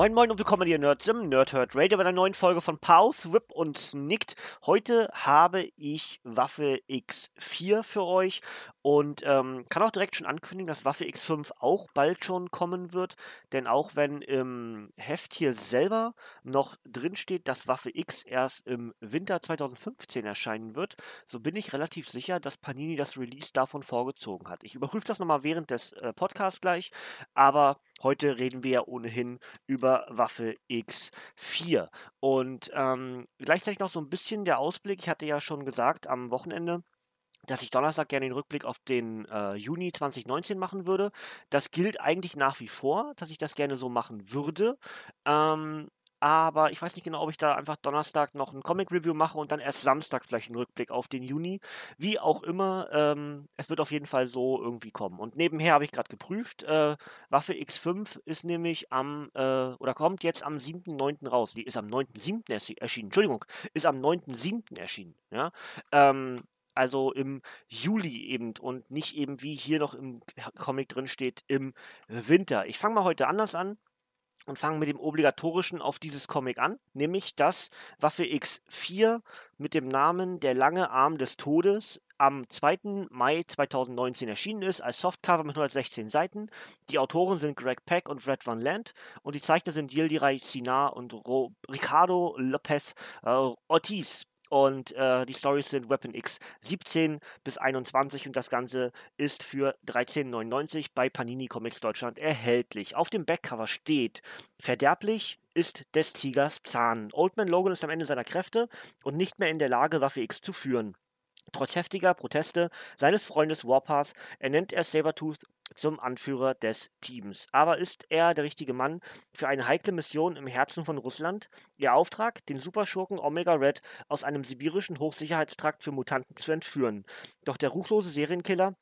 Moin Moin und willkommen hier Nerds im Nerdhurt Radio bei einer neuen Folge von Pause, Whip und Snicked. Heute habe ich Waffe X4 für euch und ähm, kann auch direkt schon ankündigen, dass Waffe X5 auch bald schon kommen wird. Denn auch wenn im Heft hier selber noch drin steht, dass Waffe X erst im Winter 2015 erscheinen wird, so bin ich relativ sicher, dass Panini das Release davon vorgezogen hat. Ich überprüfe das nochmal während des äh, Podcasts gleich, aber heute reden wir ja ohnehin über Waffe X4. Und ähm, gleichzeitig noch so ein bisschen der Ausblick. Ich hatte ja schon gesagt, am Wochenende dass ich Donnerstag gerne den Rückblick auf den äh, Juni 2019 machen würde. Das gilt eigentlich nach wie vor, dass ich das gerne so machen würde. Ähm, aber ich weiß nicht genau, ob ich da einfach Donnerstag noch ein Comic-Review mache und dann erst Samstag vielleicht einen Rückblick auf den Juni. Wie auch immer, ähm, es wird auf jeden Fall so irgendwie kommen. Und nebenher habe ich gerade geprüft, äh, Waffe X5 ist nämlich am, äh, oder kommt jetzt am 7.9. raus. Die ist am 9.7. erschienen. Entschuldigung, ist am 9.7. erschienen. Ja? Ähm, also im Juli eben und nicht eben wie hier noch im Comic drin steht, im Winter. Ich fange mal heute anders an und fange mit dem obligatorischen auf dieses Comic an, nämlich dass Waffe X4 mit dem Namen Der lange Arm des Todes am 2. Mai 2019 erschienen ist, als Softcover mit 116 Seiten. Die Autoren sind Greg Peck und Fred Van Land und die Zeichner sind Yildiray Sinar und Ro Ricardo Lopez äh, Ortiz. Und äh, die Stories sind Weapon X 17 bis 21 und das Ganze ist für 13,99 bei Panini Comics Deutschland erhältlich. Auf dem Backcover steht: Verderblich ist des Tigers Zahn. Oldman Logan ist am Ende seiner Kräfte und nicht mehr in der Lage, Waffe X zu führen. Trotz heftiger Proteste seines Freundes Warpath ernennt er Sabertooth zum Anführer des Teams. Aber ist er der richtige Mann für eine heikle Mission im Herzen von Russland? Ihr Auftrag, den Superschurken Omega Red aus einem sibirischen Hochsicherheitstrakt für Mutanten zu entführen. Doch der ruchlose Serienkiller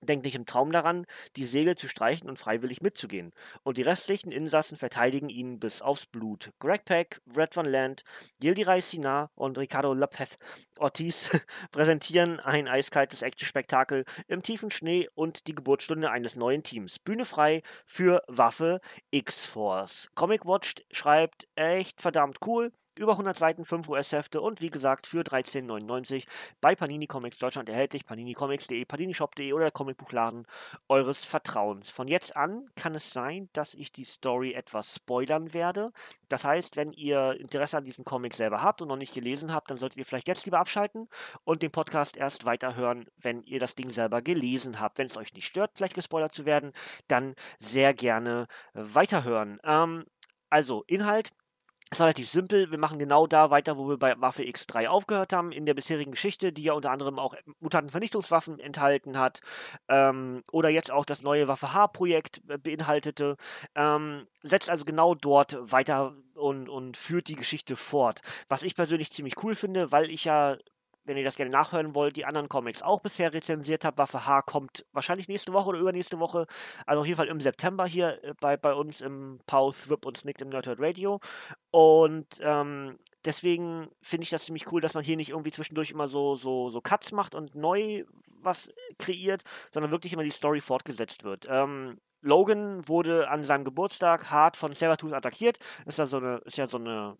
denkt nicht im Traum daran, die Segel zu streichen und freiwillig mitzugehen. Und die restlichen Insassen verteidigen ihn bis aufs Blut. Greg Peck, Brett Van Land, Yildiray Sinar und Ricardo Lopez Ortiz präsentieren ein eiskaltes Action-Spektakel im tiefen Schnee und die Geburtsstunde eines neuen Teams. Bühne frei für Waffe X-Force. Comic Watch schreibt echt verdammt cool. Über 100 Seiten, 5 US-Hefte und wie gesagt für 13,99 bei Panini Comics Deutschland erhältlich. PaniniComics.de, PaniniShop.de oder der Comicbuchladen eures Vertrauens. Von jetzt an kann es sein, dass ich die Story etwas spoilern werde. Das heißt, wenn ihr Interesse an diesem Comic selber habt und noch nicht gelesen habt, dann solltet ihr vielleicht jetzt lieber abschalten und den Podcast erst weiterhören, wenn ihr das Ding selber gelesen habt. Wenn es euch nicht stört, vielleicht gespoilert zu werden, dann sehr gerne weiterhören. Ähm, also, Inhalt ist relativ simpel. Wir machen genau da weiter, wo wir bei Waffe X3 aufgehört haben, in der bisherigen Geschichte, die ja unter anderem auch Mutantenvernichtungswaffen enthalten hat ähm, oder jetzt auch das neue Waffe H-Projekt äh, beinhaltete. Ähm, setzt also genau dort weiter und, und führt die Geschichte fort. Was ich persönlich ziemlich cool finde, weil ich ja wenn ihr das gerne nachhören wollt, die anderen Comics auch bisher rezensiert habe. Waffe H kommt wahrscheinlich nächste Woche oder übernächste Woche. Also auf jeden Fall im September hier äh, bei, bei uns im Pause, Whip und Snicked im Nerdhurt Radio. Und ähm, deswegen finde ich das ziemlich cool, dass man hier nicht irgendwie zwischendurch immer so, so, so Cuts macht und neu was kreiert, sondern wirklich immer die Story fortgesetzt wird. Ähm, Logan wurde an seinem Geburtstag hart von Sabertooth attackiert. Ist ja so eine, ist ja so eine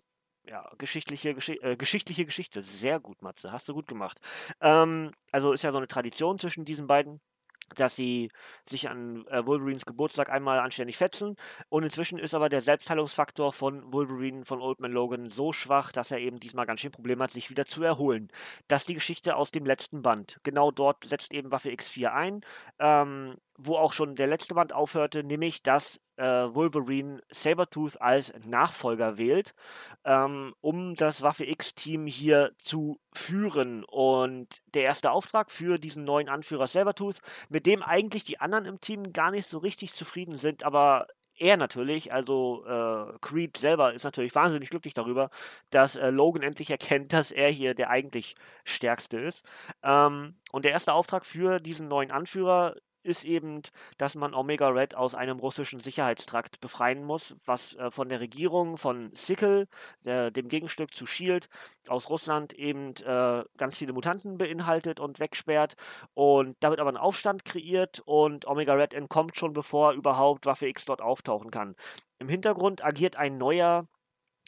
ja, geschichtliche, Gesch äh, geschichtliche Geschichte. Sehr gut, Matze. Hast du gut gemacht. Ähm, also ist ja so eine Tradition zwischen diesen beiden dass sie sich an äh, Wolverines Geburtstag einmal anständig fetzen. Und inzwischen ist aber der Selbstheilungsfaktor von Wolverine, von Old Man Logan, so schwach, dass er eben diesmal ganz schön Probleme hat, sich wieder zu erholen. Das ist die Geschichte aus dem letzten Band. Genau dort setzt eben Waffe X4 ein. Ähm, wo auch schon der letzte Band aufhörte, nämlich dass äh, Wolverine Sabertooth als Nachfolger wählt, ähm, um das Waffe X-Team hier zu führen. Und der erste Auftrag für diesen neuen Anführer Sabertooth, mit dem eigentlich die anderen im Team gar nicht so richtig zufrieden sind, aber er natürlich, also äh, Creed selber ist natürlich wahnsinnig glücklich darüber, dass äh, Logan endlich erkennt, dass er hier der eigentlich Stärkste ist. Ähm, und der erste Auftrag für diesen neuen Anführer ist eben, dass man Omega Red aus einem russischen Sicherheitstrakt befreien muss, was äh, von der Regierung von Sickle, der, dem Gegenstück zu Shield, aus Russland eben äh, ganz viele Mutanten beinhaltet und wegsperrt. Und da wird aber ein Aufstand kreiert und Omega Red entkommt schon, bevor überhaupt Waffe X dort auftauchen kann. Im Hintergrund agiert ein neuer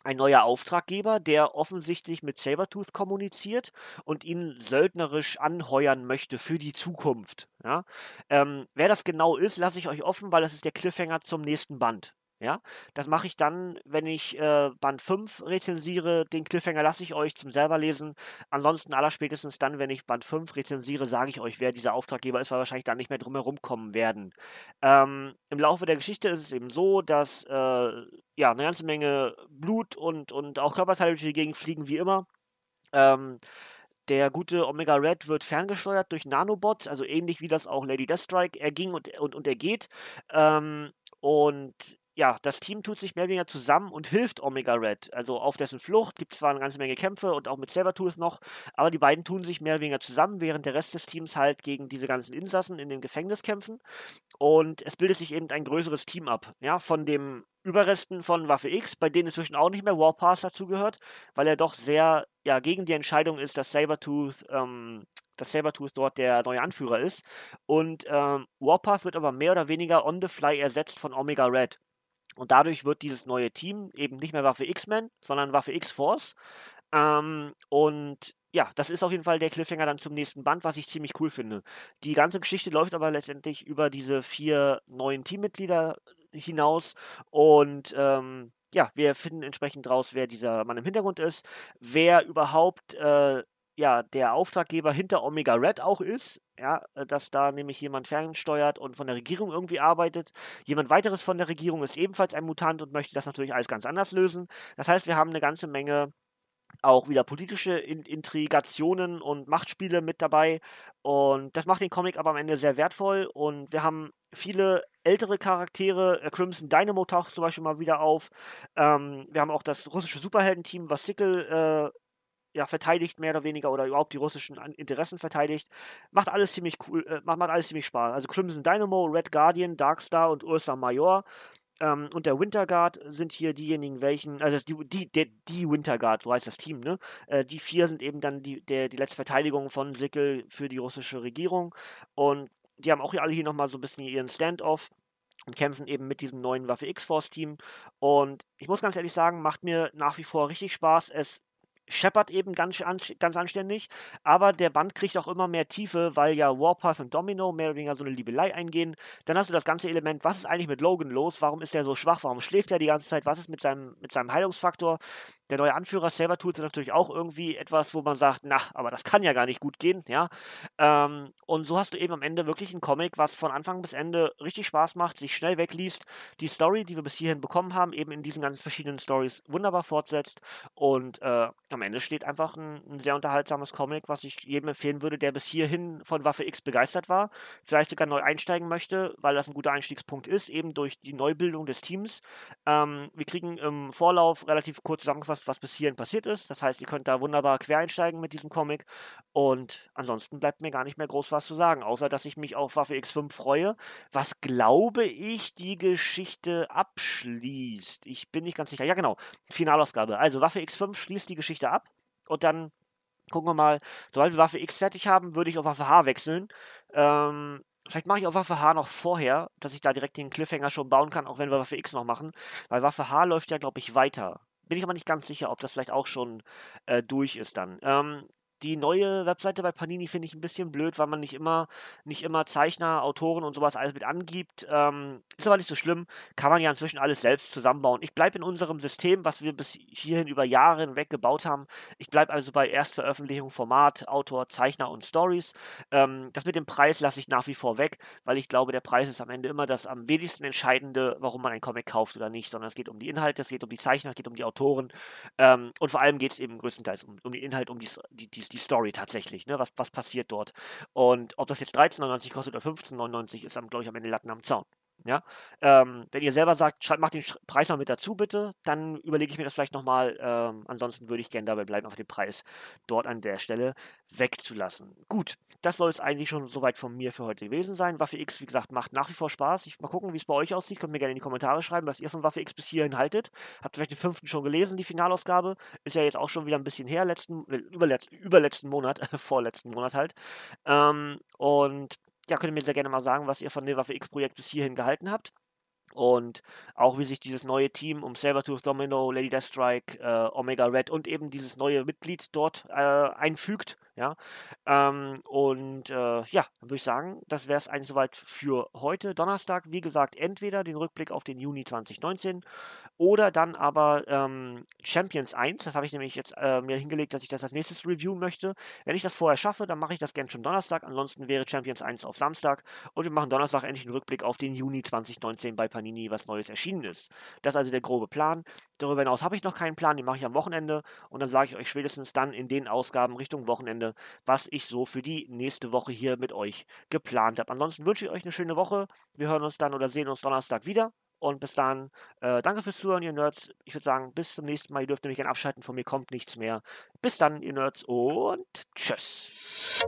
ein neuer Auftraggeber, der offensichtlich mit Sabertooth kommuniziert und ihn söldnerisch anheuern möchte für die Zukunft. Ja? Ähm, wer das genau ist, lasse ich euch offen, weil das ist der Cliffhanger zum nächsten Band. Ja, das mache ich dann, wenn ich äh, Band 5 rezensiere. Den Cliffhanger lasse ich euch zum selber lesen. Ansonsten allerspätestens dann, wenn ich Band 5 rezensiere, sage ich euch, wer dieser Auftraggeber ist, weil wahrscheinlich dann nicht mehr drum herum kommen werden. Ähm, Im Laufe der Geschichte ist es eben so, dass äh, ja, eine ganze Menge Blut und, und auch Körperteile durch die Gegend fliegen, wie immer. Ähm, der gute Omega Red wird ferngesteuert durch Nanobots, also ähnlich wie das auch Lady Deathstrike erging und, und, und ergeht. Ähm, und ja, das Team tut sich mehr oder weniger zusammen und hilft Omega Red. Also auf dessen Flucht gibt es zwar eine ganze Menge Kämpfe und auch mit Sabertooth noch, aber die beiden tun sich mehr oder weniger zusammen, während der Rest des Teams halt gegen diese ganzen Insassen in dem Gefängnis kämpfen. Und es bildet sich eben ein größeres Team ab. Ja, von dem Überresten von Waffe X, bei denen inzwischen auch nicht mehr Warpath dazugehört, weil er doch sehr ja, gegen die Entscheidung ist, dass Sabertooth ähm, dass Sabertooth dort der neue Anführer ist. Und ähm, Warpath wird aber mehr oder weniger on the fly ersetzt von Omega Red. Und dadurch wird dieses neue Team eben nicht mehr Waffe X-Men, sondern Waffe X-Force. Ähm, und ja, das ist auf jeden Fall der Cliffhanger dann zum nächsten Band, was ich ziemlich cool finde. Die ganze Geschichte läuft aber letztendlich über diese vier neuen Teammitglieder hinaus und ähm, ja, wir finden entsprechend raus, wer dieser Mann im Hintergrund ist, wer überhaupt äh, ja, der Auftraggeber hinter Omega Red auch ist, ja, äh, dass da nämlich jemand fernsteuert und von der Regierung irgendwie arbeitet. Jemand weiteres von der Regierung ist ebenfalls ein Mutant und möchte das natürlich alles ganz anders lösen. Das heißt, wir haben eine ganze Menge auch wieder politische In Intrigationen und Machtspiele mit dabei. Und das macht den Comic aber am Ende sehr wertvoll. Und wir haben viele ältere Charaktere. Äh, Crimson Dynamo taucht zum Beispiel mal wieder auf. Ähm, wir haben auch das russische Superheldenteam, was Sickle äh, ja, verteidigt, mehr oder weniger, oder überhaupt die russischen Interessen verteidigt. Macht alles ziemlich cool, äh, macht, macht alles ziemlich Spaß. Also Crimson Dynamo, Red Guardian, Darkstar und Ursa Major ähm, und der Winterguard sind hier diejenigen, welchen, also die, die, der, die Winterguard, so heißt das Team, ne? Äh, die vier sind eben dann die, der, die letzte Verteidigung von Sickel für die russische Regierung. Und die haben auch hier alle hier nochmal so ein bisschen ihren Standoff und kämpfen eben mit diesem neuen Waffe X-Force-Team. Und ich muss ganz ehrlich sagen, macht mir nach wie vor richtig Spaß. Es scheppert eben ganz, ganz anständig, aber der Band kriegt auch immer mehr Tiefe, weil ja Warpath und Domino mehr oder weniger so eine Liebelei eingehen. Dann hast du das ganze Element, was ist eigentlich mit Logan los? Warum ist er so schwach? Warum schläft er die ganze Zeit? Was ist mit seinem, mit seinem Heilungsfaktor? Der neue Anführer tut es natürlich auch irgendwie etwas, wo man sagt, na, aber das kann ja gar nicht gut gehen, ja. Ähm, und so hast du eben am Ende wirklich ein Comic, was von Anfang bis Ende richtig Spaß macht, sich schnell wegliest, die Story, die wir bis hierhin bekommen haben, eben in diesen ganz verschiedenen Stories wunderbar fortsetzt und äh, Ende steht einfach ein, ein, sehr unterhaltsames Comic, was ich jedem empfehlen würde, der bis hierhin von Waffe X begeistert war, vielleicht sogar neu einsteigen möchte, weil das ein guter Einstiegspunkt ist, eben durch die Neubildung des Teams. Ähm, wir kriegen im Vorlauf relativ kurz zusammengefasst, was, was bis hierhin passiert ist. Das heißt, ihr könnt da wunderbar quer einsteigen mit diesem Comic. Und ansonsten bleibt mir gar nicht mehr groß was zu sagen, außer dass ich mich auf Waffe X5 freue, was glaube ich die Geschichte abschließt. Ich bin nicht ganz sicher. Ja, genau. Finalausgabe. Also Waffe X5 schließt die Geschichte ab und dann gucken wir mal, sobald wir Waffe X fertig haben, würde ich auf Waffe H wechseln. Ähm, Vielleicht mache ich auch Waffe H noch vorher, dass ich da direkt den Cliffhanger schon bauen kann, auch wenn wir Waffe X noch machen. Weil Waffe H läuft ja, glaube ich, weiter. Bin ich aber nicht ganz sicher, ob das vielleicht auch schon äh, durch ist dann. Ähm, Die neue Webseite bei Panini finde ich ein bisschen blöd, weil man nicht immer, nicht immer Zeichner, Autoren und sowas alles mit angibt. Ähm, ist aber nicht so schlimm. Kann man ja inzwischen alles selbst zusammenbauen. Ich bleibe in unserem System, was wir bis hierhin über Jahre hinweg gebaut haben. Ich bleibe also bei Erstveröffentlichung, Format, Autor, Zeichner und Stories. Ähm, das mit dem Preis lasse ich nach wie vor weg, weil ich glaube, der Preis ist am Ende immer das am wenigsten entscheidende, warum man einen Comic kauft oder nicht, sondern es geht um die Inhalte, es geht um die Zeichner, es geht um die Autoren ähm, und vor allem geht es eben größtenteils um, um den Inhalt, um die, die, die die Story tatsächlich, ne? was, was passiert dort. Und ob das jetzt 13,99 kostet oder 15,99 ist, glaube ich, am Ende Latten am Zaun. Ja, ähm, wenn ihr selber sagt, macht den Preis mal mit dazu bitte, dann überlege ich mir das vielleicht nochmal. Ähm, ansonsten würde ich gerne dabei bleiben, auf den Preis dort an der Stelle wegzulassen. Gut, das soll es eigentlich schon soweit von mir für heute gewesen sein. Waffe X, wie gesagt, macht nach wie vor Spaß. Ich mal gucken, wie es bei euch aussieht. Könnt mir gerne in die Kommentare schreiben, was ihr von Waffe X bis hierhin haltet. Habt ihr vielleicht den fünften schon gelesen, die Finalausgabe? Ist ja jetzt auch schon wieder ein bisschen her, letzten, äh, überletzt, überletzten Monat, vorletzten Monat halt. Ähm, und ja, könnt ihr mir sehr gerne mal sagen, was ihr von dem Waffe X-Projekt bis hierhin gehalten habt. Und auch wie sich dieses neue Team um Sabertooth Domino, Lady Deathstrike, äh, Omega Red und eben dieses neue Mitglied dort äh, einfügt. Ja, ähm, und äh, ja, würde ich sagen, das wäre es eigentlich soweit für heute, Donnerstag. Wie gesagt, entweder den Rückblick auf den Juni 2019 oder dann aber ähm, Champions 1. Das habe ich nämlich jetzt äh, mir hingelegt, dass ich das als nächstes reviewen möchte. Wenn ich das vorher schaffe, dann mache ich das gerne schon Donnerstag. Ansonsten wäre Champions 1 auf Samstag. Und wir machen Donnerstag endlich einen Rückblick auf den Juni 2019 bei Panini, was Neues erschienen ist. Das ist also der grobe Plan. Darüber hinaus habe ich noch keinen Plan, den mache ich am Wochenende. Und dann sage ich euch spätestens dann in den Ausgaben Richtung Wochenende was ich so für die nächste Woche hier mit euch geplant habe. Ansonsten wünsche ich euch eine schöne Woche. Wir hören uns dann oder sehen uns Donnerstag wieder. Und bis dann, äh, danke fürs Zuhören, ihr Nerds. Ich würde sagen, bis zum nächsten Mal. Ihr dürft nämlich gerne abschalten, von mir kommt nichts mehr. Bis dann, ihr Nerds, und tschüss.